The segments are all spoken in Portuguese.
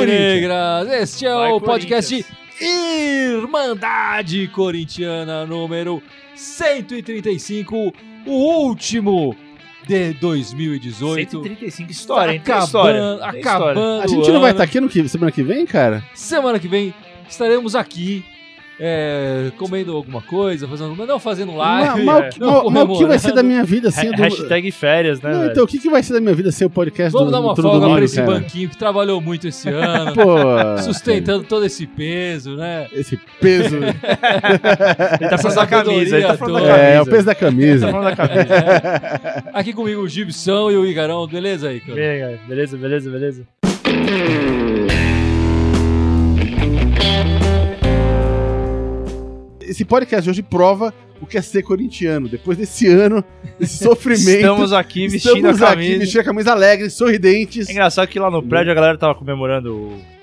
Alvinegras. Este é Vai, o podcast. Irmandade Corintiana número 135, o último de 2018. 135 história, hein? Acabando, história. Acabando A gente não vai estar ano. aqui no que, semana que vem, cara? Semana que vem estaremos aqui é, comendo alguma coisa, fazendo, não fazendo live. Mas- mas é, o que- não mas o que vai ser da minha vida sem o do... Hashtag férias, né, Não, então, o que, que vai ser da minha vida sem o podcast Vamos do, dar uma do folga pra esse cara? banquinho que trabalhou muito esse ano, Pô, sustentando todo esse peso, né? esse peso. Ele tá falando da camisa, ele tá falando da camisa. é, o peso da tá camisa. falando da camisa. Aqui comigo o Gibson e o Igarão, beleza aí, cara. Beleza, beleza, beleza. Esse podcast de hoje prova o que é ser corintiano. Depois desse ano, esse sofrimento. Estamos aqui vestindo estamos a aqui camisa. vestindo a camisa alegre, sorridentes. É engraçado que lá no prédio a galera tava comemorando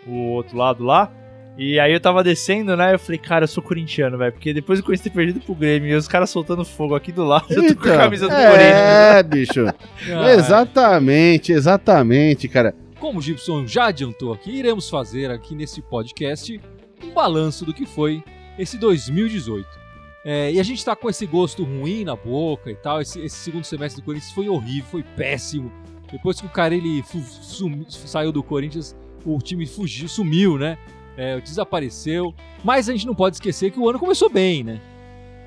o, o outro lado lá. E aí eu tava descendo, né? Eu falei, cara, eu sou corintiano, velho. Porque depois do Corinthians ter perdido pro Grêmio e os caras soltando fogo aqui do lado, eu tô com a camisa do Corinthians. É, bicho. Ah, exatamente, exatamente, cara. Como o Gibson já adiantou aqui, iremos fazer aqui nesse podcast um balanço do que foi esse 2018. É, e a gente tá com esse gosto ruim na boca e tal. Esse, esse segundo semestre do Corinthians foi horrível, foi péssimo. Depois que o fu- sumi- saiu do Corinthians, o time fugiu, sumiu, né? É, desapareceu. Mas a gente não pode esquecer que o ano começou bem, né?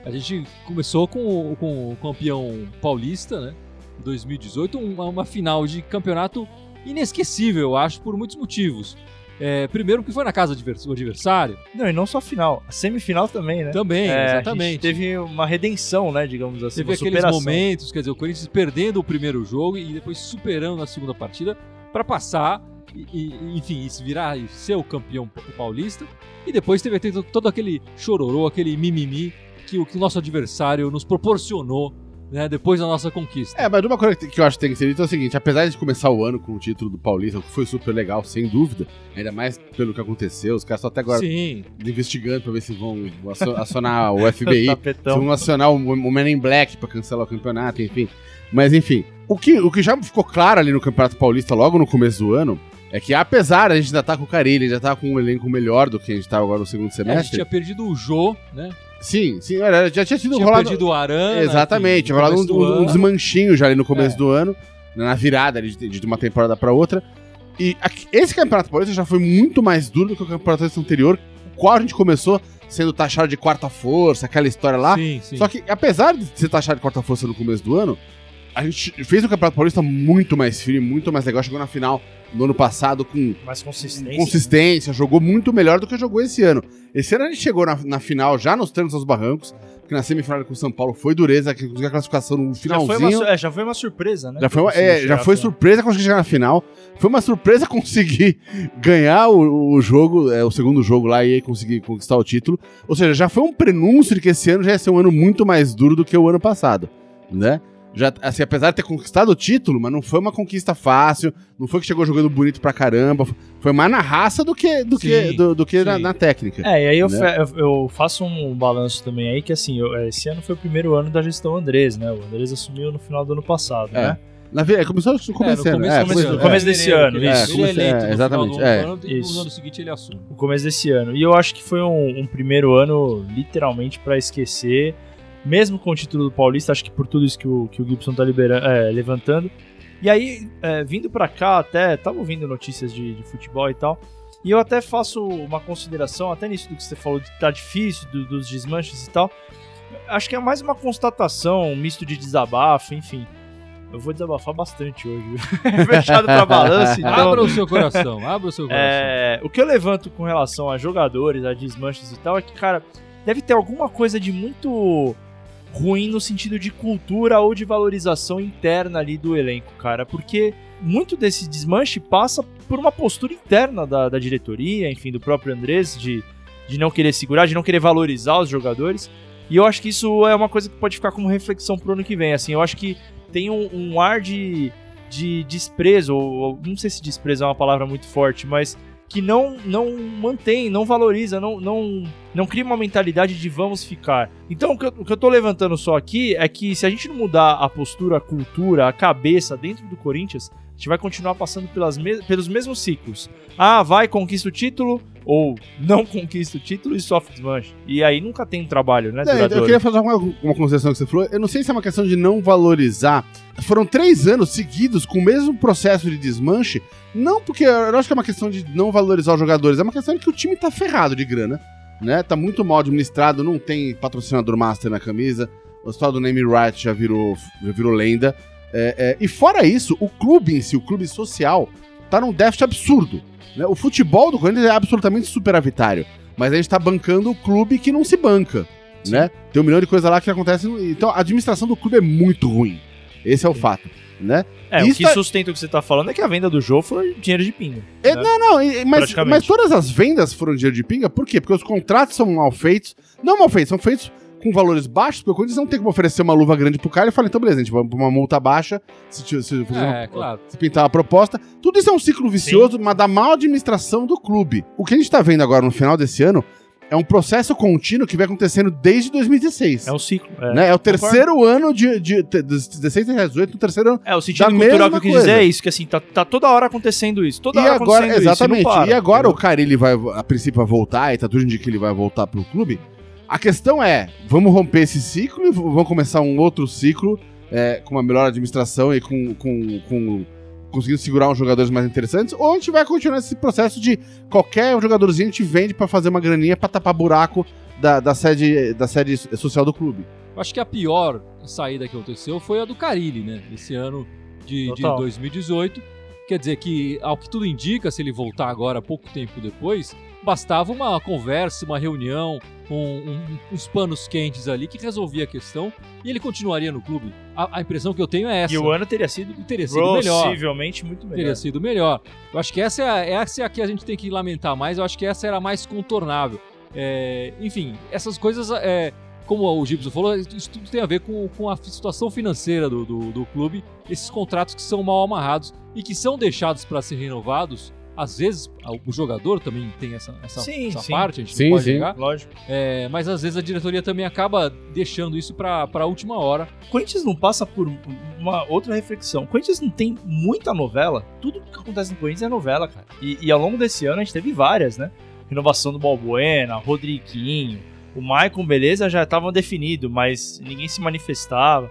A gente começou com, com o campeão paulista, né? 2018, uma, uma final de campeonato inesquecível, eu acho, por muitos motivos. É, primeiro, porque foi na casa do advers- do adversário. Não, e não só a final, a semifinal também, né? Também, É, A exatamente. gente teve uma redenção, né? Digamos assim, Teve aqueles superação. momentos, quer dizer, o Corinthians perdendo o primeiro jogo e depois superando na segunda partida para passar e, e, enfim, e se virar e ser o campeão pa- paulista. E depois teve até todo aquele chororô, aquele mimimi que o, que o nosso adversário nos proporcionou, né, depois da nossa conquista. É, mas uma coisa que eu acho que tem que ser dito é o seguinte: apesar de começar o ano com o título do Paulista, o que foi super legal, sem dúvida, ainda mais pelo que aconteceu, os caras estão até agora Sim, investigando pra ver se vão acio- acionar o FBI, se vão acionar o, o Men in Black pra cancelar o campeonato, enfim. Mas enfim, o que, o que já ficou claro ali no Campeonato Paulista logo no começo do ano é que apesar de a gente ainda tá com o Carilli, já tá com um elenco melhor do que a gente tá agora no segundo é, a gente semestre. tinha perdido o Jô, né? Sim, sim, era, já tinha tido Tinha rolado. perdido o Arana. Exatamente, tinha rolado um, um, desmanchinho já ali no começo É. do ano, na virada ali de, de uma temporada pra outra. E aqui- esse Campeonato Paulista já foi muito mais duro do que o Campeonato anterior, o qual a gente começou sendo taxado de quarta força, aquela história lá. Sim, sim. Só que, apesar de ser taxado de quarta força no começo do ano, a gente fez o Campeonato Paulista muito mais firme, muito mais legal. Chegou na final no ano passado com Mais consistência. consistência, jogou muito melhor do que jogou esse ano. Esse ano a gente chegou na, na final já nos trancos aos barrancos, que na semifinal com o São Paulo foi dureza, que conseguiu a classificação no Já foi, uma, finalzinho. é, já foi uma surpresa, né? Já foi, uma- é, já foi surpresa conseguir chegar na final. Foi uma surpresa conseguir ganhar o, o jogo, é, o segundo jogo lá e aí conseguir conquistar o título. Ou seja, já foi um prenúncio de que esse ano já ia ser um ano muito mais duro do que o ano passado, né? Já, assim, apesar de ter conquistado o título, mas não foi uma conquista fácil, não foi que chegou jogando bonito pra caramba, foi mais na raça do que, do que, Sim, do, do que na, na técnica. É, e aí eu, né? eu- eu faço um balanço também aí, que assim, eu- esse ano foi o primeiro ano da gestão Andrés, né? O Andrés assumiu no final do ano passado, É. né? Na, ve- começou no começo, É, no começo, É, começo- no começo desse ano, Ele, isso. ele é eleito É, no final exatamente, do é. ano, e Isso. no ano seguinte ele assume. No começo desse ano. E eu acho que foi um, um primeiro ano, literalmente, pra esquecer, mesmo com o título do Paulista, acho que por tudo isso que o, que o Gibson tá libera- é, levantando. E aí, é, vindo pra cá, até tava ouvindo notícias de, de futebol e tal. E eu até faço uma consideração, até nisso do que você falou, de tá difícil, do- dos desmanches e tal. Acho que é mais uma constatação, um misto de desabafo, enfim. Eu vou desabafar bastante hoje. viu? Fechado pra balanço, então. Abra o seu coração, abra o seu coração. É, o que eu levanto com relação a jogadores, a desmanches e tal, é que, cara, deve ter alguma coisa de muito ruim no sentido de cultura ou de valorização interna ali do elenco, cara. Porque muito desse desmanche passa por uma postura interna da, da diretoria, enfim, do próprio Andrés, de, de não querer segurar, de não querer valorizar os jogadores. E eu acho que isso é uma coisa que pode ficar como reflexão pro ano que vem. Assim, eu acho que tem um, um ar de, de desprezo, ou, não sei se desprezo é uma palavra muito forte, mas que não não mantém, não valoriza, não, não, não cria uma mentalidade de vamos ficar. Então, o que, eu, o que eu tô levantando só aqui é que se a gente não mudar a postura, a cultura, a cabeça dentro do Corinthians, a gente vai continuar passando pelas me- pelos mesmos ciclos. Ah, vai, conquista o título, ou não conquista o título e sofre desmanche. E aí nunca tem um trabalho, né, É, eu queria fazer uma, uma concessão que você falou. Eu não sei se é uma questão de não valorizar. Foram três anos seguidos com o mesmo processo de desmanche. Não porque eu acho que é uma questão de não valorizar os jogadores, é uma questão de que o time tá ferrado de grana, né? Tá muito mal administrado, não tem patrocinador master na camisa. O história do name right já virou, já virou lenda. É, é, e fora isso, o clube em si, o clube social, tá num déficit absurdo. Né? O futebol do Corinthians é absolutamente superavitário. Mas a gente tá bancando o clube que não se banca. Né? Tem um milhão de coisas lá que acontecem. Então a administração do clube é muito ruim. Esse é o fato. Né? É, o que tá- sustenta o que você tá falando é que a venda do jogo foi dinheiro de pinga. É, né? não, não, e- mas, mas todas as vendas foram dinheiro de pinga, por quê? Porque os contratos são mal feitos. Não mal feitos, são feitos com valores baixos, porque o Corinthians não tem como oferecer uma luva grande pro cara e fala, então beleza, a gente vai pra uma multa baixa, se, se, se, fazer uma- É, claro. se pintar uma proposta. Tudo isso é um ciclo vicioso, mas da mal administração do clube. O que a gente tá vendo agora no final desse ano é um processo contínuo que vem acontecendo desde 2016. É um ciclo. É, né? é o terceiro ano de, de, de, dos 16 e 18, o terceiro ano É, o sentido cultural que eu quis coisa. dizer é isso, que assim, tá, tá toda hora acontecendo isso. Toda e hora agora, acontecendo exatamente. isso. para, e agora o entendeu? cara ele vai, a princípio, vai voltar, e tá tudo indica que ele vai voltar pro clube. A questão é, vamos romper esse ciclo e vamos começar um outro ciclo é, com uma melhor administração e com, com, com conseguindo segurar uns jogadores mais interessantes, ou a gente vai continuar esse processo de qualquer jogadorzinho a gente vende pra fazer uma graninha pra tapar buraco da, da sede da sede social do clube. Eu acho que a pior saída que aconteceu foi a do Carilli, né? Esse ano de, de Total. 2018. Quer dizer que, ao que tudo indica, se ele voltar agora, pouco tempo depois, bastava uma conversa, uma reunião, com um- uns panos quentes ali que resolvia a questão e ele continuaria no clube. A, a impressão que eu tenho é essa. E o ano teria sido teria sido melhor. possivelmente muito melhor. Teria sido melhor. Eu acho que essa é, a, essa é a que a gente tem que lamentar mais. Eu acho que essa era a mais contornável. É, enfim, essas coisas, é, como o Gibson falou, isso tudo tem a ver com, com a situação financeira do, do, do clube. Esses contratos que são mal amarrados e que são deixados para ser renovados. Às vezes, o jogador também tem essa, essa, Sim, essa sim. parte, a gente Sim, não pode sim. negar. Lógico. É, mas às vezes a diretoria também acaba deixando isso para a última hora. O Corinthians não passa por uma outra reflexão. O Corinthians não tem muita novela. Tudo que acontece no Corinthians é novela, cara. E, e ao longo desse ano a gente teve várias, né? Renovação do Balbuena, Rodriguinho, o Maicon, beleza, já estavam definido, mas ninguém se manifestava.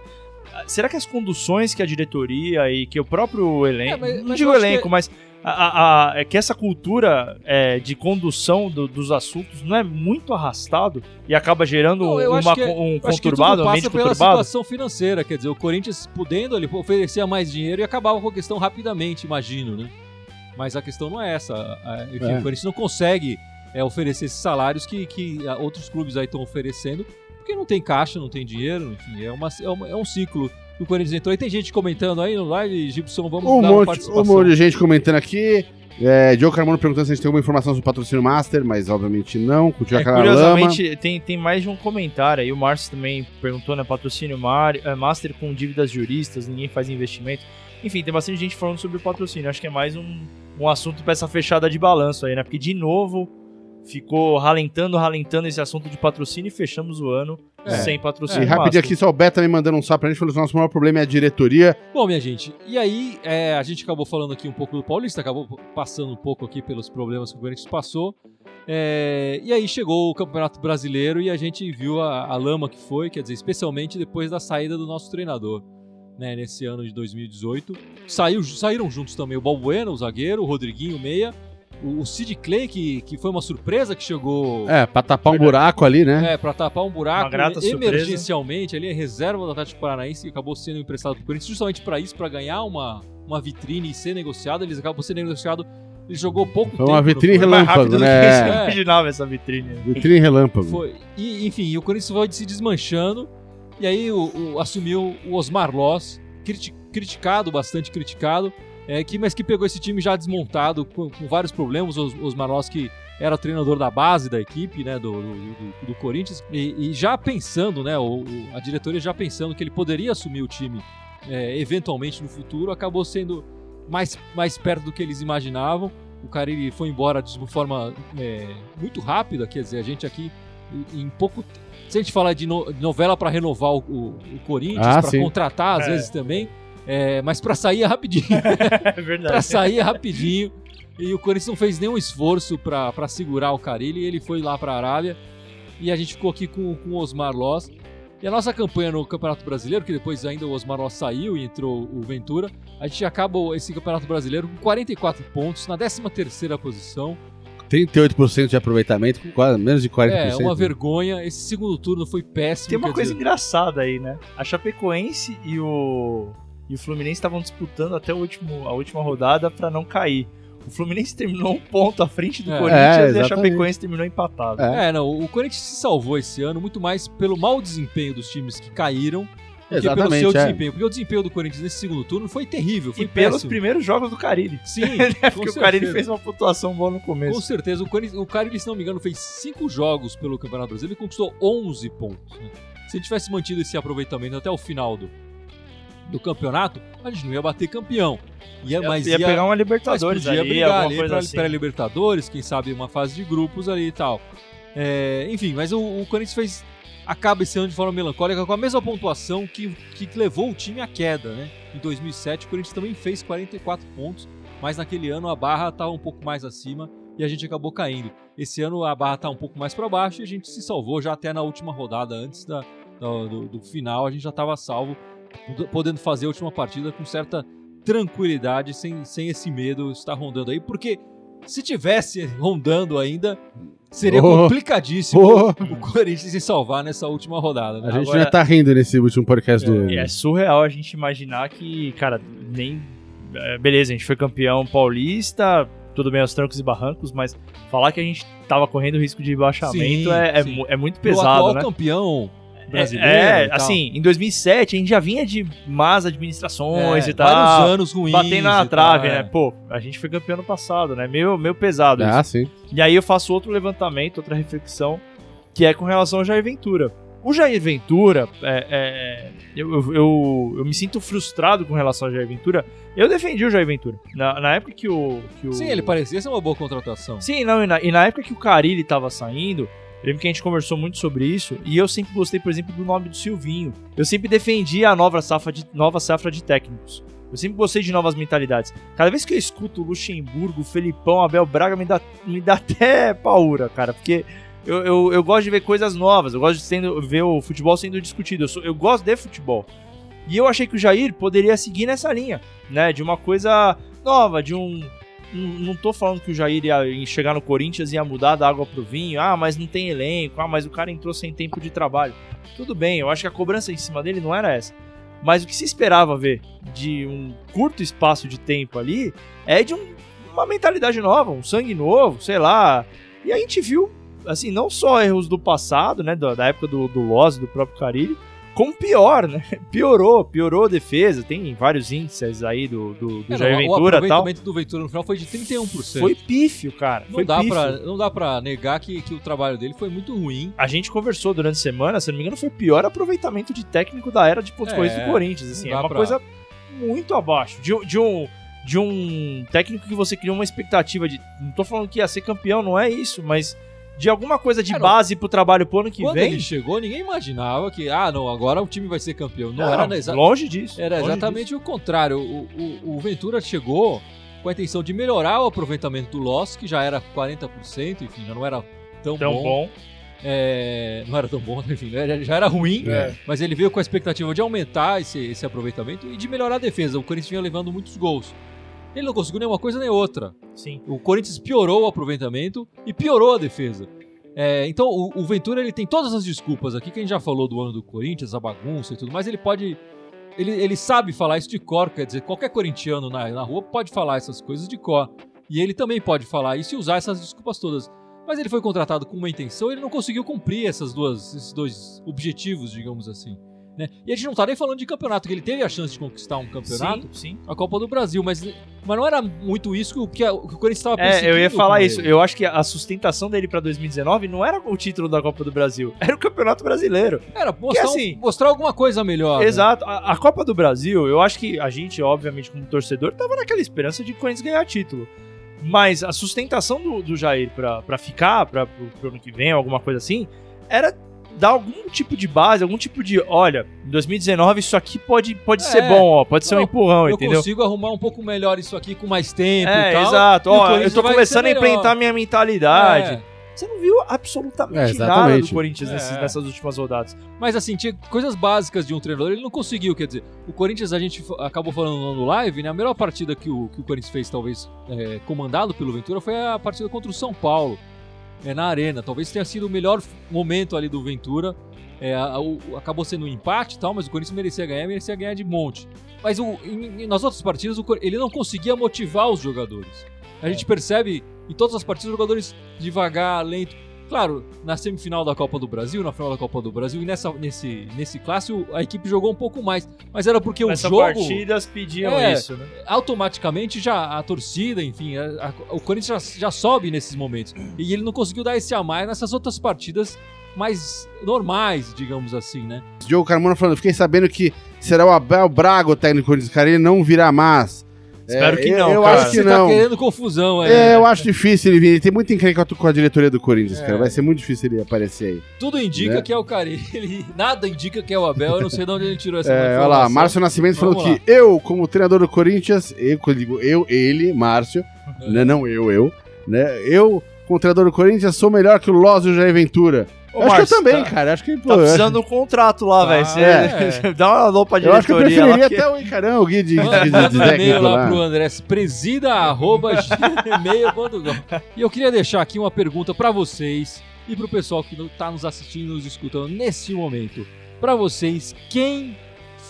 Ah, Será que as conduções que a diretoria e que o próprio elenco, É, mas- não mas digo elenco, que- mas a, a- é que essa cultura é, de condução do- dos assuntos não é muito arrastado e acaba gerando Não, eu acho uma, que é- um Eu acho que tudo conturbado, um ambiente pela conturbado? situação financeira, quer dizer, o Corinthians podendo ali oferecer mais dinheiro e acabava com a questão rapidamente, imagino, né? Mas a questão não é essa. Enfim, É. o Corinthians não consegue é, oferecer esses salários que, que outros clubes aí estão oferecendo, porque não tem caixa, não tem dinheiro, enfim, é, uma, é, uma- é um ciclo que o Corinthians entrou. E tem gente comentando aí no live, Gibson, vamos Um dar uma monte, um participação. monte de gente comentando aqui. É, Diogo Carmona perguntando se a gente tem alguma informação sobre o patrocínio Master, mas obviamente não. Continua É, aquela lama. curiosamente, tem, tem mais de um comentário aí. O Márcio também perguntou, né? Patrocínio Mar, eh, Master com dívidas juristas, ninguém faz investimento. Enfim, tem bastante gente falando sobre o patrocínio. Acho que é mais um, um assunto pra essa fechada de balanço aí, né? Porque, de novo, ficou ralentando, ralentando esse assunto de patrocínio e fechamos o ano É. sem E patrocínio. rapidinho Master. aqui, só o Beto também mandando um salve pra gente, falou que o nosso maior problema é a diretoria. Bom, minha gente, e aí é, a gente acabou falando aqui um pouco do Paulista, acabou passando um pouco aqui pelos problemas que o Corinthians passou. É, e aí chegou o Campeonato Brasileiro e a gente viu a, a lama que foi, quer dizer, especialmente depois da saída do nosso treinador, né, nesse ano de 2018. Saiu, saíram juntos também o Balbuena, o zagueiro, o Rodriguinho, o meia, o, Sid Clay, que, que foi uma surpresa que chegou É, pra tapar um buraco ali, né? é, pra tapar um buraco Uma grata emergencialmente. Ali é reserva do Atlético Paranaense que acabou sendo emprestado pro Corinthians justamente pra isso, pra ganhar uma, uma vitrine e ser negociado. Eles acabam sendo negociado. Ele jogou pouco Foi tempo. uma vitrine Corinthians. mais rápido relâmpago, do que né? É. imaginava essa vitrine. Vitrine relâmpago. Foi. E, enfim, o Corinthians foi se desmanchando. E aí o, o- assumiu o Osmar Loss, criti- criticado, bastante criticado, é, que, mas que pegou esse time já desmontado, com, com vários problemas. Os- Loss, que era o treinador da base da equipe, né, do, do, do- do Corinthians, e, e já pensando, né, o, o- a diretoria já pensando que ele poderia assumir o time é, eventualmente no futuro, acabou sendo mais, mais perto do que eles imaginavam. O Carille foi embora de uma forma é, muito rápida, quer dizer, a gente aqui em- pouco. Se a gente falar de, no- de novela para renovar o, o- o Corinthians, Ah, para contratar às É. vezes também, É, mas pra sair é rapidinho. É pra verdade. sair é rapidinho. E o Corinthians não fez nenhum esforço pra pra segurar o Carilli. Ele foi lá pra Arábia. E a gente ficou aqui com, com o Osmar Loss. E a nossa campanha no Campeonato Brasileiro, que depois ainda o Osmar Loss saiu e entrou o Ventura, a gente acaba esse Campeonato Brasileiro com 44 pontos, na 13ª posição. 38% de aproveitamento, com quase, menos de 40%. É, uma vergonha. Esse segundo turno foi péssimo. Tem uma coisa dizer, engraçada aí, né? A Chapecoense e o, e o Fluminense estavam disputando até o último, a última rodada pra não cair. O Fluminense terminou um ponto à frente do É. Corinthians É, e a. Chapecoense terminou empatado. É. É, não, o Corinthians se salvou esse ano muito mais pelo mau desempenho dos times que caíram do que pelo seu é. desempenho. Porque o desempenho do Corinthians nesse segundo turno foi terrível, foi E pelos péssimo. primeiros jogos do Carilli. Sim, Porque com o Carilli certeza. fez uma pontuação boa no Com começo. certeza. O, Corinthians, o Carilli, se não me engano, fez 5 jogos pelo Campeonato Brasileiro e conquistou 11 pontos. né? Se ele tivesse mantido esse aproveitamento até o final do, do campeonato, a gente não ia bater campeão. Ia, mas ia, ia, pegar uma mas Libertadores podia ali, brigar ali pra, assim. Libertadores, quem sabe uma fase de grupos ali e tal. É, enfim, mas o, o Corinthians fez acaba esse ano de forma melancólica com a mesma pontuação que, que levou o time à queda, né? Em 2007 o Corinthians também fez 44 pontos, mas naquele ano a barra estava um pouco mais acima e a gente acabou caindo. Esse ano a barra está um pouco mais para baixo e a gente se salvou já até na última rodada, antes da, da- do, do final, a gente já estava salvo, podendo fazer a última partida com certa tranquilidade, sem, sem esse medo estar rondando aí, porque se tivesse rondando ainda, seria Oh. complicadíssimo Oh. o Corinthians se salvar nessa última rodada. Né? A gente Agora- já tá rindo nesse último podcast do. E é surreal a gente imaginar que, cara, nem. é, Beleza, a gente foi campeão paulista, tudo bem aos trancos e barrancos, mas falar que a gente tava correndo risco de rebaixamento Sim, é, é sim. mu- é muito Pro pesado, atual né? campeão brasileiro. É, e tal. assim, em 2007 a gente já vinha de más administrações É, e tal. vários anos ruins. Batendo na trave, tal, né? é. Pô, a gente foi campeão no passado, né? Meio, meio pesado isso. Ah, sim. E aí eu faço outro levantamento, outra reflexão, que é com relação ao Jair Ventura. O Jair Ventura, é, é, eu, eu, eu, eu me sinto frustrado com relação ao Jair Ventura. Eu defendi o Jair Ventura. Na, na época que o, que o. Sim, ele parecia ser uma boa contratação. Sim, não, e na, e na época que o Carilli tava saindo, eu lembro que a gente conversou muito sobre isso, e eu sempre gostei, por exemplo, do nome do Silvinho. Eu sempre defendi a nova safra de, nova safra de técnicos. Eu sempre gostei de novas mentalidades. Cada vez que eu escuto Luxemburgo, Felipão, Abel Braga, me dá, me dá até paura, cara, porque eu, eu, eu gosto de ver coisas novas, eu gosto de sendo, ver o futebol sendo discutido, eu, sou- eu gosto de futebol. E eu achei que o Jair poderia seguir nessa linha, né, de uma coisa nova, de um, não, tô falando que o Jair ia chegar no Corinthians e ia mudar da água pro vinho. Ah, mas não tem elenco. Ah, mas o cara entrou sem tempo de trabalho. Tudo bem, eu acho que a cobrança em cima dele não era essa. Mas o que se esperava ver de um curto espaço de tempo ali é de um- uma mentalidade nova, um sangue novo, sei lá. E a gente viu, assim, não só erros do passado, né, da, época do, do Loz, do próprio Carilli, como pior, né? Piorou, piorou a defesa. Tem vários índices aí do, do, do É, Jair o Ventura e tal. aproveitamento do Ventura no final foi de 31%. Foi pífio, cara. não, foi dá pífio. pra, não dá pra negar que, que o trabalho dele foi muito ruim. A gente conversou durante a semana, se não me engano, foi o pior aproveitamento de técnico da era de pontos É, corridos do Corinthians. Assim, é uma pra- coisa muito abaixo. De, de um, de um técnico que você criou uma expectativa de. Não tô falando que ia ser campeão, não é isso, mas de alguma coisa de É, não. base pro trabalho pro ano que Quando vem. ele chegou, ninguém imaginava que, ah, não, agora o time vai ser campeão. Não, Não, era, exa- longe disso. era longe exatamente o contrário. O, o- o Ventura chegou com a intenção de melhorar o aproveitamento do Loss, que já era 40%, enfim, já não era tão, disso. Tão bom. bom. É, não era tão bom, enfim, né, já era ruim, É. mas ele veio com a expectativa de aumentar esse, esse aproveitamento e de melhorar a defesa. O Corinthians vinha levando muitos gols. Ele não conseguiu nem uma coisa nem outra. Sim. O Corinthians piorou o aproveitamento e piorou a defesa. É, então o, o Ventura ele tem todas as desculpas aqui que a gente já falou do ano do Corinthians, a bagunça e tudo mais. Ele pode. Ele, ele sabe falar isso de cor, quer dizer, qualquer corintiano na, na rua pode falar essas coisas de cor. E ele também pode falar isso e usar essas desculpas todas. Mas ele foi contratado com uma intenção e ele não conseguiu cumprir essas duas, esses dois objetivos, digamos assim. Né? E a gente não tá nem falando de campeonato, que ele teve a chance de conquistar um campeonato, Sim, sim. a Copa do Brasil, mas, mas não era muito isso que, o- a- que o Corinthians estava perseguindo. É, eu ia falar isso. ele. Eu acho que a sustentação dele pra 2019 não era o título da Copa do Brasil, era o Campeonato Brasileiro. Era mostrar, um- assim- mostrar alguma coisa melhor. né? Exato. A, a Copa do Brasil, eu acho que a gente, obviamente, como torcedor, tava naquela esperança de o Corinthians ganhar título. Mas a sustentação do, do Jair pra ficar, pro, pro ano que vem, alguma coisa assim, era dar algum tipo de base, algum tipo de, olha, em 2019 isso aqui pode, pode É. ser bom, ó, pode ser um empurrão, Eu entendeu? consigo arrumar um pouco melhor isso aqui com mais tempo e É, tal. exato. e Ó, eu tô começando a implementar minha mentalidade. É. Você não viu absolutamente É, nada do Corinthians nesses- É. nessas últimas rodadas. Mas assim, tinha coisas básicas de um treinador, ele não conseguiu, quer dizer, o Corinthians, a gente acabou falando no live, né, a melhor partida que o, que o Corinthians fez, talvez, é, comandado pelo Ventura, foi a partida contra o São Paulo, é, na Arena. Talvez tenha sido o melhor momento ali do Ventura, É, o- acabou sendo um empate e tal, mas o Corinthians merecia ganhar, merecia ganhar de monte. Mas o, em- nas outras partidas, o ele não conseguia motivar os jogadores. A gente percebe em todas as partidas os jogadores devagar, lento. Claro, na semifinal da Copa do Brasil, na final da Copa do Brasil, e nessa, nesse, nesse clássico, a equipe jogou um pouco mais. Mas era porque o jogo, partidas pediam É. isso, né? automaticamente, já a torcida, enfim, a- a- o Corinthians já, já sobe nesses momentos. E ele não conseguiu dar esse a mais nessas outras partidas mais normais, digamos assim, né? Diogo Carmona falando, fiquei sabendo que será o Abel Braga o técnico do Corinthians, cara, ele não virá mais. Espero que eu- não, Eu cara. acho que Você não. tá querendo confusão, é. É, eu acho difícil ele vir. Ele tem muito encrenca com a diretoria do Corinthians, É. cara. Vai ser muito difícil ele aparecer aí. Tudo indica Né? que é o Carille, nada indica que é o Abel, eu não sei de onde ele tirou essa É, olha lá, Márcio Nascimento falou Vamos que eu, como treinador do Corinthians, eu, digo eu, ele, Márcio, É. né, não eu, eu, né? Eu, como treinador do Corinthians, sou melhor que o Loz e o Jair Ventura. Ô, acho que Márcio, eu também, tá- cara. Acho que, pô, Tá eu acho- precisando de um contrato lá, Tá, velho. Você é. dá uma alô pra Eu acho que eu diretoria preferiria que- até o Icarão, o Gui de, de, de, de, um técnico lá lá. pro André, presida arroba gmail.com. E eu queria deixar aqui uma pergunta pra vocês e pro pessoal que tá nos assistindo, nos escutando nesse momento. Pra vocês, quem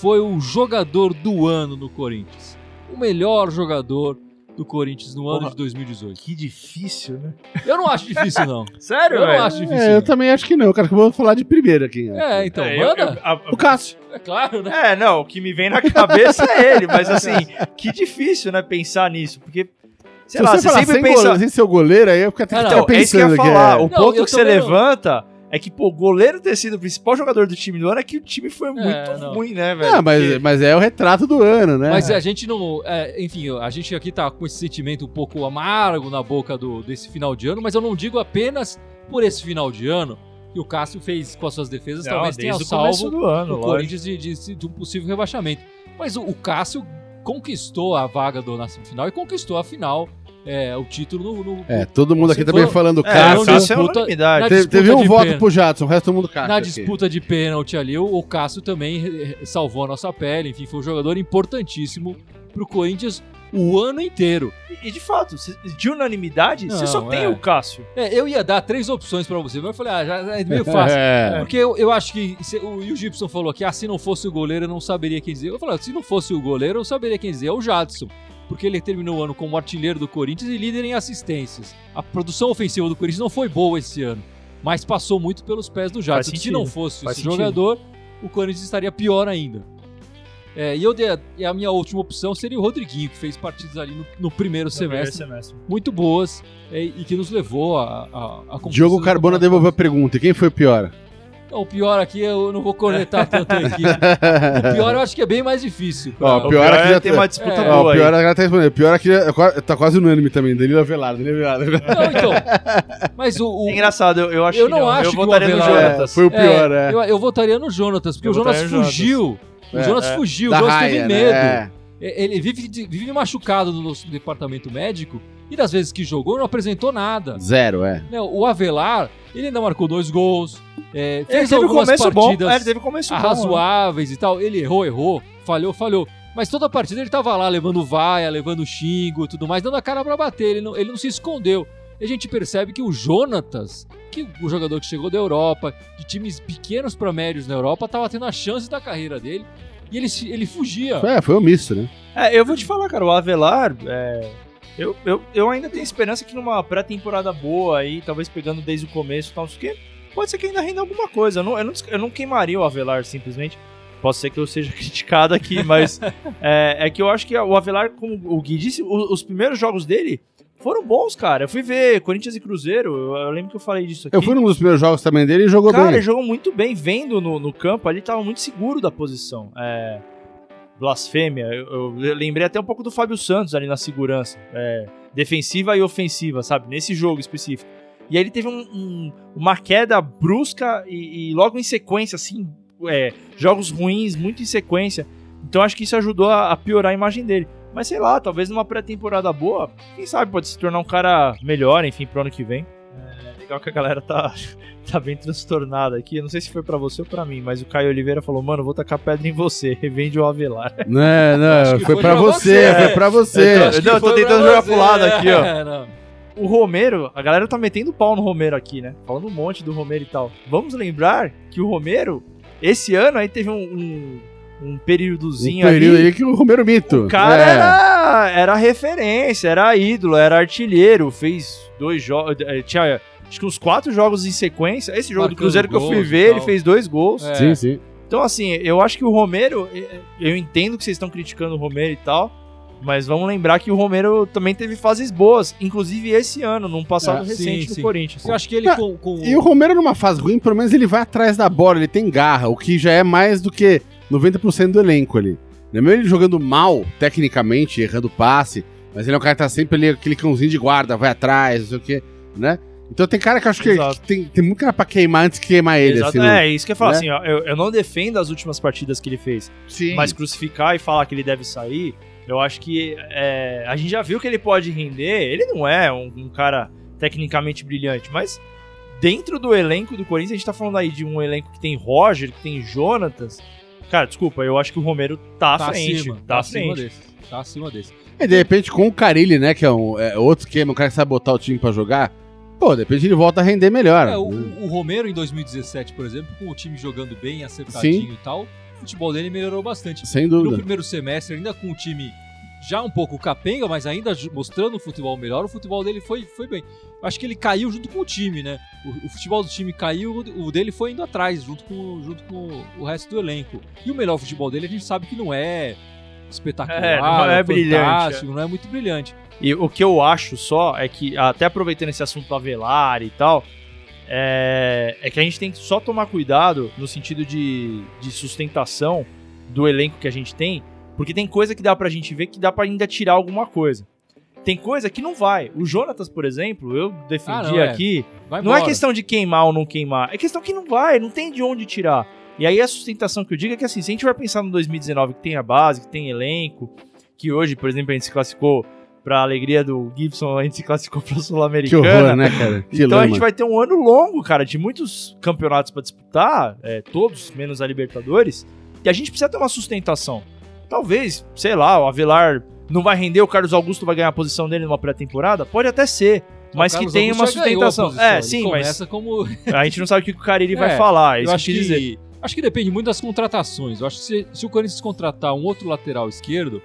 foi o jogador do ano no Corinthians? O melhor jogador do Corinthians no ano Porra. de 2018. Que difícil, né? Eu não acho difícil, não. Sério, Eu não acho difícil. É, eu não. também acho que não, cara, que eu vou falar de primeiro aqui. né? É, então, É, eu- manda. eu- a- O Cássio. É claro, né? É, não, o que me vem na cabeça é ele, mas assim, que difícil, né, pensar nisso, porque, sei Se lá, você você falar sempre sem, pensa... goleiro, sem seu goleiro, aí eu fico até Ah, Então, é isso que eu ia pensando falar, que o é. Não, ponto eu que você levanta é que, pô, o goleiro ter sido o principal jogador do time do ano é que o time foi muito não. ruim, né, velho? Ah, mas, Porque- mas é o retrato do ano, né? Mas a gente não. é, enfim, a gente aqui tá com esse sentimento um pouco amargo na boca do, desse final de ano, mas eu não digo apenas por esse final de ano que o Cássio fez com as suas defesas, Não, talvez tenha salvo do ano, o lógico. Corinthians de, de, de um possível rebaixamento. Mas o, o Cássio conquistou a vaga do, na semifinal e conquistou a final, é, o título no. no- É, todo mundo aqui Você também foi- falando É, Cássio. é disputa- unanimidade. na Te- disputa teve um de voto pênalti. pro Jadson, o resto todo mundo Cássio. Na aqui. disputa de pênalti ali, o, o Cássio também salvou a nossa pele. Enfim, foi um jogador importantíssimo pro Corinthians o ano inteiro. E, e, de fato, de unanimidade, você Não, só tem é. o Cássio. É, eu ia dar três opções pra você, mas eu falei, ah, já é meio fácil. É. Porque eu, eu acho que se- o, e o Gibson falou que ah, se não fosse o goleiro eu não saberia quem dizer. Eu falei, ah, se não fosse o goleiro eu saberia quem dizer. É o Jadson. Porque ele terminou o ano como artilheiro do Corinthians e líder em assistências. A produção ofensiva do Corinthians não foi boa esse ano, mas passou muito pelos pés do Jadson. Se não fosse Faz esse sentido. jogador, o Corinthians estaria pior ainda. É, e eu dei a, e a minha última opção seria o Rodriguinho, que fez partidas ali no, no primeiro No primeiro semestre semestre. muito boas é, e que nos levou a, a, a conquista Diogo do Carbona devolveu a pergunta. Quem foi o pior? Não, o pior aqui eu não vou conectar tanto a equipe. O pior eu acho que é bem mais difícil. Ó, O pior pior é que é já tem uma disputa É. Ó, boa o pior aí. é que ela tá respondendo. O pior é que é tá quase unânime também. Danilo Avelar, Danilo Avelar. Não, então. Mas o. o- É engraçado, eu, eu acho Eu que não acho eu que o votaria no Avelar- Jonatas. É, foi o pior, é. Eu, eu votaria no Jonatas, porque Eu o Jonas fugiu. O Jonas é. fugiu, o Jonas teve né? medo. Ele vive, vive machucado no nosso departamento médico e das vezes que jogou não apresentou nada. Zero, é. O Avelar, ele ainda marcou dois gols, é, Ele fez teve um algumas começo bom. partidas É, ele teve começo bom. né? arrazoáveis e tal. Ele errou, errou, falhou, falhou. Mas toda a partida ele tava lá levando vaia, levando xingo e tudo mais, dando a cara pra bater. Ele não, ele não se escondeu. E a gente percebe que o Jonatas, que o jogador que chegou da Europa, de times pequenos pra médios na Europa, tava tendo a chance da carreira dele. E ele, se- ele fugia. É, foi omisso, né? É, eu vou te falar, cara, o Avelar, é, eu, eu, eu ainda tenho esperança que numa pré-temporada boa aí, talvez pegando desde o começo e tal, quê, pode ser que ainda renda alguma coisa. Eu não, eu não, eu não queimaria o Avelar simplesmente. Posso ser que eu seja criticado aqui, mas é, é que eu acho que o Avelar, como o Gui disse, o- os primeiros jogos dele foram bons, cara. Eu fui ver Corinthians e Cruzeiro, eu, eu lembro que eu falei disso aqui. Eu fui num dos primeiros jogos também dele e jogou Cara, bem. ele jogou muito bem, vendo no, no campo ali, tava muito seguro da posição. É, blasfêmia, eu, eu- lembrei até um pouco do Fábio Santos ali na segurança. é, defensiva e ofensiva, sabe? Nesse jogo específico. E aí ele teve um- um- uma queda brusca e, e logo em sequência, assim, é, jogos ruins, muito em sequência. Então acho que isso ajudou a, a piorar a imagem dele. Mas sei lá, talvez numa pré-temporada boa, quem sabe pode se tornar um cara melhor, enfim, pro ano que vem. Legal que a galera tá, tá bem transtornada aqui. Eu não sei se foi pra você ou pra mim, mas o Caio Oliveira falou: Mano, vou tacar pedra em você, revende o Avelar. Não, Acho não, que foi, foi pra pra você, você, foi pra você. Então, que não, eu tô tentando jogar você, pro lado aqui, ó. é, não. O Romero, a galera tá metendo pau no Romero aqui, né? Falando um monte do Romero e tal. Vamos lembrar que o Romero, esse ano aí teve um, um, um Um períodozinho período ali. aí que o Romero Mito. O cara É. era, era referência, era ídolo, era artilheiro, fez dois jogos. Tinha acho que uns quatro jogos em sequência. Esse jogo do Marcando Cruzeiro que eu fui ver, ele fez dois gols. É. Sim, sim. Então, assim, eu acho que o Romero, eh, eu entendo que vocês estão criticando o Romero e tal, mas vamos lembrar que o Romero também teve fases boas, inclusive esse ano, num passado É, recente sim, no sim. Corinthians. Eu acho que ele Ah, com, com- E o Romero numa fase ruim, pelo menos ele vai atrás da bola, ele tem garra, o que já é mais do que 90% do elenco ali. Não é mesmo ele jogando mal, tecnicamente, errando passe, mas ele é um cara que tá sempre ali, aquele cãozinho de guarda, vai atrás, não sei o quê, né? Então tem cara que eu acho que, Exato. tem, tem muito cara pra queimar antes que queimar ele, Exato, assim. no- é, isso que eu falo né? assim, ó, eu, eu não defendo as últimas partidas que ele fez, Sim. mas crucificar e falar que ele deve sair, eu acho que é, a gente já viu que ele pode render, ele não é um, um cara tecnicamente brilhante, mas dentro do elenco do Corinthians, a gente tá falando aí de um elenco que tem Roger, que tem Jonatas, cara, desculpa, eu acho que o Romero tá, tá à frente, acima, tá à acima frente. desse. Tá acima desse. E de repente com o Carilli, né, que é, um, é outro esquema, um cara que sabe botar o time pra jogar, pô, de repente ele volta a render melhor. É, o, o Romero em 2017, por exemplo, com o time jogando bem, acertadinho e tal, o futebol dele melhorou bastante. Sem No dúvida. primeiro semestre, ainda com o time já um pouco capenga, mas ainda mostrando o futebol melhor, o futebol dele foi, foi bem. Acho que ele caiu junto com o time, né? O, o futebol do time caiu, o dele foi indo atrás, junto com, junto com o resto do elenco. E o melhor futebol dele a gente sabe que não é espetacular, É, não é brilhante, fantástico, não é muito brilhante. E o que eu acho só é que, até aproveitando esse assunto do Avelar e tal, é, é que a gente tem que só tomar cuidado no sentido de, de sustentação do elenco que a gente tem, porque tem coisa que dá pra gente ver que dá pra ainda tirar alguma coisa. Tem coisa que não vai. O Jonatas, por exemplo, eu defendi Ah, não, é. aqui. Vai Não é questão de queimar ou não queimar, é questão que não vai, não tem de onde tirar. E aí a sustentação que eu digo é que assim, se a gente vai pensar no 2019 que tem a base, que tem elenco, que hoje, por exemplo, a gente se classificou pra alegria do Gibson, a gente se classificou pra Que Sul-Americana. horror, né, cara? Que Então a lama. gente vai ter um ano longo, cara, de muitos campeonatos pra disputar, é, todos, menos a Libertadores, e a gente precisa ter uma sustentação. Talvez, sei lá, o Avelar não vai render, o Carlos Augusto vai ganhar a posição dele numa pré-temporada? Pode até ser, mas que uma Augusto já ganhou a sustentação. posição, É, sim, mas como a gente não sabe o que o Cariri vai É, falar, é isso eu acho que eu quis dizer. Acho que depende muito das contratações. Eu acho que se, se o Corinthians contratar um outro lateral esquerdo,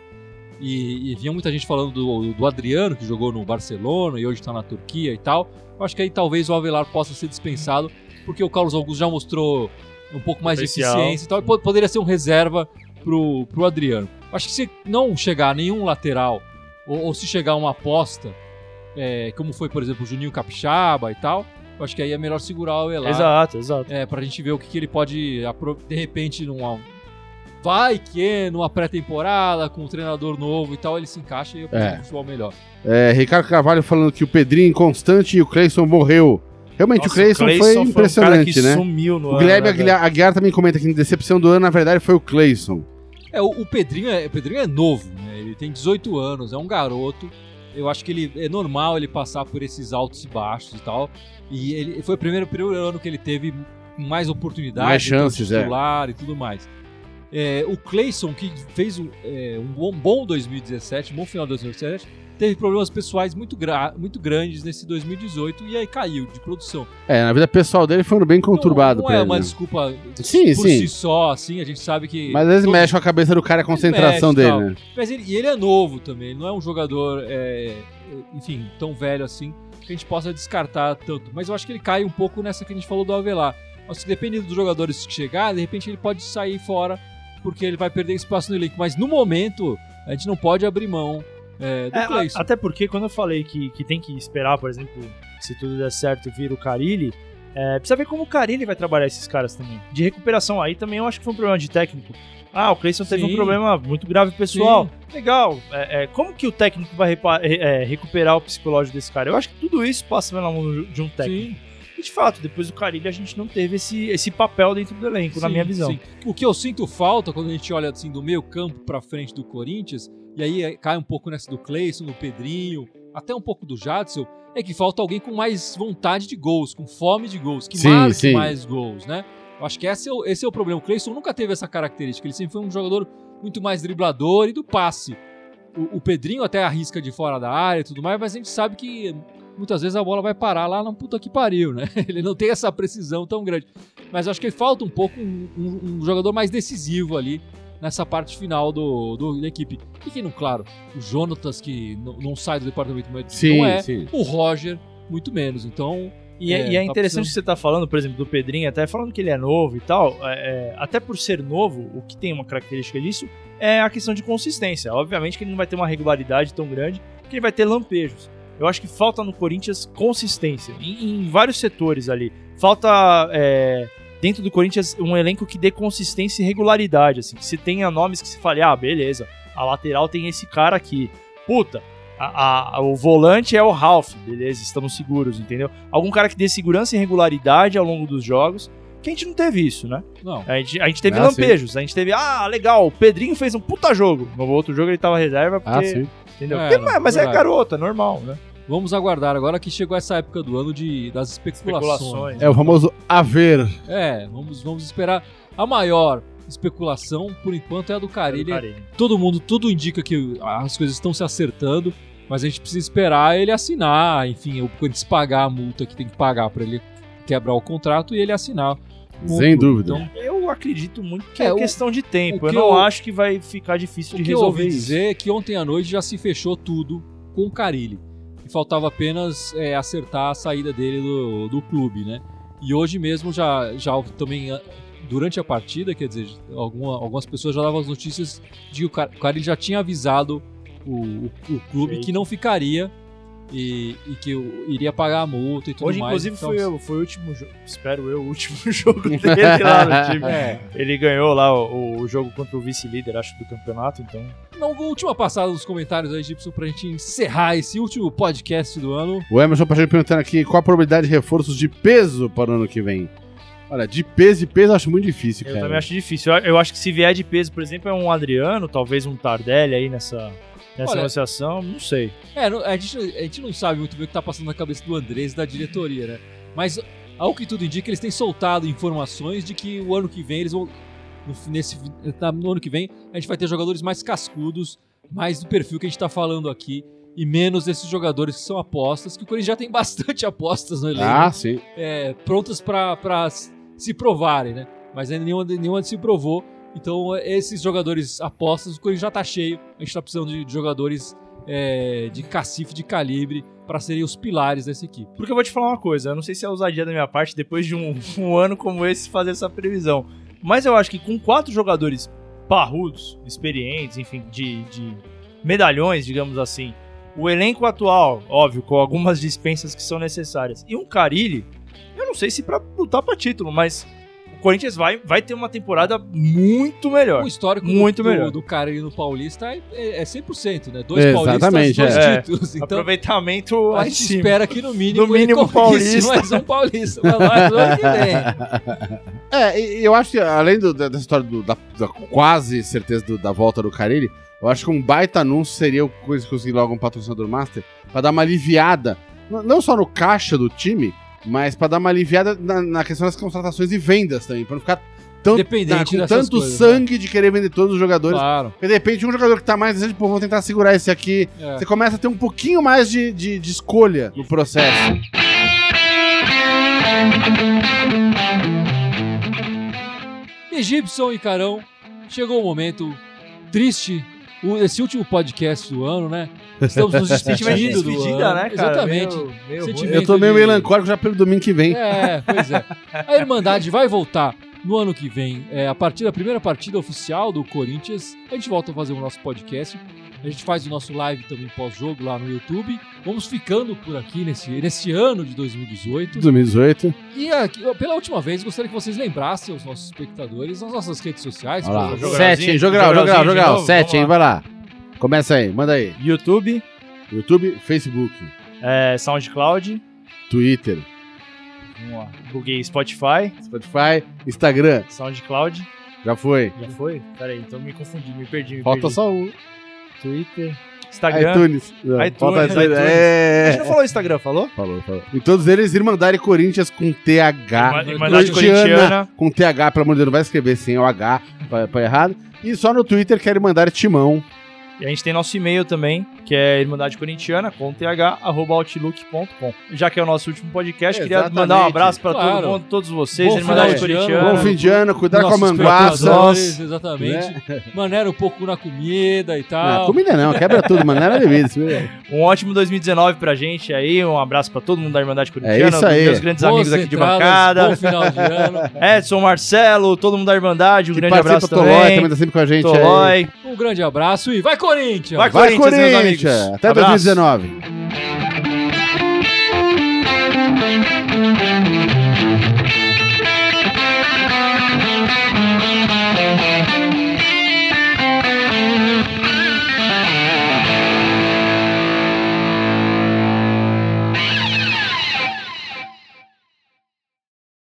e, e vinha muita gente falando do, do Adriano, que jogou no Barcelona e hoje tá na Turquia e tal, eu acho que aí talvez o Avelar possa ser dispensado, porque o Carlos Augusto já mostrou um pouco mais Potencial. de eficiência e tal, e po- poderia ser um reserva pro, pro Adriano. Acho que se não chegar nenhum lateral, ou, ou se chegar uma aposta, é, como foi, por exemplo, o Juninho Capixaba e tal, eu acho que aí é melhor segurar o Avelar. Exato, exato. É, pra gente ver o que, que ele pode, de repente, numa. Vai que numa pré-temporada, com um treinador novo e tal, ele se encaixa e eu É. um futebol melhor. É, Ricardo Carvalho falando que o Pedrinho inconstante e o Cleison morreu. Realmente, Nossa, o Cleison foi um cara impressionante, que né? sumiu no O ano, Guilherme né, Aguilar, Aguiar também comenta que a decepção do ano, na verdade, foi o Cleison. É, o, o Pedrinho é, o Pedrinho é novo, né? Ele tem 18 anos, é um garoto. Eu acho que ele é normal ele passar por esses altos e baixos e tal. E ele foi o primeiro, primeiro ano que ele teve mais oportunidades, Mais chances, é. titular e tudo mais. É, o Cleison, que fez um, é, um bom, bom 2017, um bom final de 2017, teve problemas pessoais muito, gra- muito grandes nesse 2018 e aí caiu de produção. É, na vida pessoal dele foi um bem conturbado não, não é ele. uma né? desculpa Sim, por sim. si só, assim, a gente sabe que... Mas às vezes todo- mexe com a cabeça do cara a concentração mexe dele, né? Mas ele, e ele é novo também, ele não é um jogador, é, enfim, tão velho assim, que a gente possa descartar tanto. Mas eu acho que ele cai um pouco nessa que a gente falou do Avelar. Acho que dependendo dos jogadores que chegar, de repente ele pode sair fora, porque ele vai perder espaço no elenco. Mas no momento, a gente não pode abrir mão é, do É, Cleison. até porque quando eu falei que, que tem que esperar, por exemplo, se tudo der certo vir o Carilli, É, precisa ver como o Carilli vai trabalhar esses caras também. De recuperação, aí também eu acho que foi um problema de técnico. Ah, o Cleison teve Sim. um problema muito grave pessoal. Legal. É, é, como que o técnico vai é, recuperar o psicológico desse cara? Eu acho que tudo isso passa pela mão de um técnico. Sim, E de fato, depois do Carilli a gente não teve esse, esse papel dentro do elenco, na sim, minha visão. sim. O que eu sinto falta quando a gente olha assim do meio campo pra frente do Corinthians, e aí é, cai um pouco nessa do Cleison, do Pedrinho, até um pouco do Jadson, é que falta alguém com mais vontade de gols, com fome de gols, que Sim, marque sim. mais gols, né? Eu acho que esse é, o, esse é o problema. O Cleison nunca teve essa característica, ele sempre foi um jogador muito mais driblador e do passe. O, o Pedrinho até arrisca de fora da área e tudo mais, mas a gente sabe que muitas vezes a bola vai parar lá na puta que pariu, né? Ele não tem essa precisão tão grande. Mas acho que falta um pouco um, um- um jogador mais decisivo ali nessa parte final do, do- da equipe. E que, não, claro, o Jonatas, que não, não sai do departamento médico, Sim, não é. sim. O Roger, muito menos. Então, E é, É, e é tá interessante precisando. que você tá falando, por exemplo, do Pedrinho, até falando que ele é novo e tal, é, é, até por ser novo, o que tem uma característica disso é a questão de consistência. Obviamente que ele não vai ter uma regularidade tão grande, que ele vai ter lampejos. Eu acho que falta no Corinthians consistência, em, em vários setores ali. Falta é, dentro do Corinthians um elenco que dê consistência e regularidade, assim, que se tenha nomes que se fale, ah, beleza, a lateral tem esse cara aqui. Puta, a- a- o volante é o Ralph, beleza, estamos seguros, entendeu? Algum cara que dê segurança e regularidade ao longo dos jogos, que a gente não teve isso, né? não. A gente, a gente teve Ah, lampejos, a gente teve, ah, legal, o Pedrinho fez um puta jogo. No outro jogo ele tava reserva, porque, Ah, sim. entendeu? É, Porque não é, mas é garoto, é normal, né? Vamos aguardar agora que chegou essa época do ano de, das especulações. Especulações. É o famoso haver. É, vamos, vamos esperar. A maior especulação, por enquanto, é a do Carilli. Carilli. Todo mundo, tudo indica que as coisas estão se acertando, mas a gente precisa esperar ele assinar, enfim, o Corinthians pagar a multa que tem que pagar para ele quebrar o contrato e ele assinar. o Sem dúvida. Então, Eu acredito muito que É, é, o- questão de tempo. o Eu não eu- acho que vai ficar difícil o de que eu resolver ouvi isso. dizer é que ontem à noite já se fechou tudo com o Carilli. E faltava apenas é, acertar a saída dele do, do clube, né? E hoje mesmo já, já também, ah, durante a partida, quer dizer, alguma- algumas pessoas já davam as notícias de que o Car- o Carilli já tinha avisado o, o- o clube que não ficaria e, e que iria pagar a multa e tudo Hoje, mais. inclusive, Então, foi, o- foi o último jogo, espero eu, o último jogo dele lá no time. É, Ele ganhou lá o, o jogo contra o vice-líder, acho, do campeonato, então. na última passada dos comentários aí, Gibson, pra gente encerrar esse último podcast do ano. O Emerson Pacheco perguntando aqui qual a probabilidade de reforços de peso para o ano que vem. Olha, de peso e peso eu acho muito difícil, Eu cara. também acho difícil. Eu, eu acho que se vier de peso, por exemplo, é um Adriano, talvez um Tardelli aí nessa, nessa Olha, negociação, não sei. É, a gente, a gente não sabe muito bem o que tá passando na cabeça do Andrés e da diretoria, né? Mas, ao que tudo indica, eles têm soltado informações de que o ano que vem eles vão. Nesse, na- no ano que vem, a gente vai ter jogadores mais cascudos, mais do perfil que a gente tá falando aqui, e menos desses jogadores que são apostas, que o Corinthians já tem bastante apostas no elenco, Ah, sim. é, prontas s- se provarem, né? Mas ainda nenhuma, nenhuma se provou. Então, esses jogadores apostas, o Corinthians já tá cheio. A gente tá precisando de, jogadores é, de cacife, de calibre, para serem os pilares dessa equipe. Porque eu vou te falar uma coisa, eu não sei se é ousadia da minha parte, depois de um, um ano como esse, fazer essa previsão. Mas eu acho que com quatro jogadores parrudos, experientes, enfim, de, de medalhões, digamos assim, o elenco atual, óbvio, com algumas dispensas que são necessárias, e um Carilli, eu não sei se pra lutar pra título, mas Corinthians vai, vai ter uma temporada muito melhor. O histórico Muito do, melhor. do, do cara ali no Paulista é, é 100%, né? Dois Exatamente, paulistas, dois é. títulos. Então, Aproveitamento a gente cima. espera que no mínimo, No mínimo paulista. mais um paulista que vem. É, eu acho que além do- da- dessa história do- da, da quase certeza do- da volta do Carilli, eu acho que um baita anúncio seria o coisa que conseguir logo um patrocinador master pra dar uma aliviada, não só no caixa do time, mas pra dar uma aliviada na, na questão das contratações e vendas também, pra não ficar tão, Dependente com tanto coisas, sangue de querer vender todos os jogadores. Claro. Porque de repente um jogador que tá mais dizendo, pô, vamos tentar segurar esse aqui. É. Você começa a ter um pouquinho mais de, de, de escolha no processo. E Gibson e Carão, chegou o momento triste, esse último podcast do ano, né? Estamos nos Sentimento de despedindo do despedida, ano. né, cara? Exatamente. Meio- meio Eu tô meio de- melancólico já pelo domingo que vem. É, pois é. A Irmandade vai voltar no ano que vem, é, a partir da primeira partida oficial do Corinthians. A gente volta a fazer o nosso podcast. A gente faz o nosso live também pós-jogo lá no YouTube. Vamos ficando por aqui nesse, nesse ano de 2018. 2018. E aqui, pela última vez, gostaria que vocês lembrassem aos nossos espectadores nas nossas redes sociais. Sete, hein? Jogral, jogral, jogral. Sete, hein? Vai lá. Começa aí, manda aí. YouTube, YouTube, Facebook, é, SoundCloud, Twitter, vamos lá, buguei Spotify, Spotify, Instagram. SoundCloud, Já foi. já foi? Pera aí, então me confundi, me perdi, me Falta perdi. só um. Twitter, Instagram. iTunes. Não, iTunes, falta iTunes. A É. gente não falou Instagram, falou? Falou, falou. E todos eles, Irmandade Corinthians com TH. Irma- Irmandade Corintiana. Corintiana. Com TH, pelo amor de Deus, não vai escrever sem o H pra, pra errado. E só no Twitter querem mandar Timão. E a gente tem nosso e-mail também, que é irmandade corintiana, com th, arroba outlook.com. Já que é o nosso último podcast, queria Exatamente. mandar um abraço pra Claro. todo mundo, todos vocês, Bom Irmandade final de ano. Corintiana. Bom fim de ano, cuidar com a manguaça. Exatamente. Né? Maneira um pouco na comida e Não, tal. comida não, quebra tudo, mano. Não era bebida. é- Um ótimo 2019 pra gente aí, um abraço pra todo mundo da Irmandade Corintiana, É isso aí. meus grandes Boas amigos aqui de bancada. Bom final de ano. Edson, Marcelo, todo mundo da Irmandade, um Que grande abraço Tolói, também. também tá sempre com a gente aí. Tolói. Um grande abraço e vai Corinthians! Vai, Vai Corinthians! Corinthians. Até Abraço. 2019.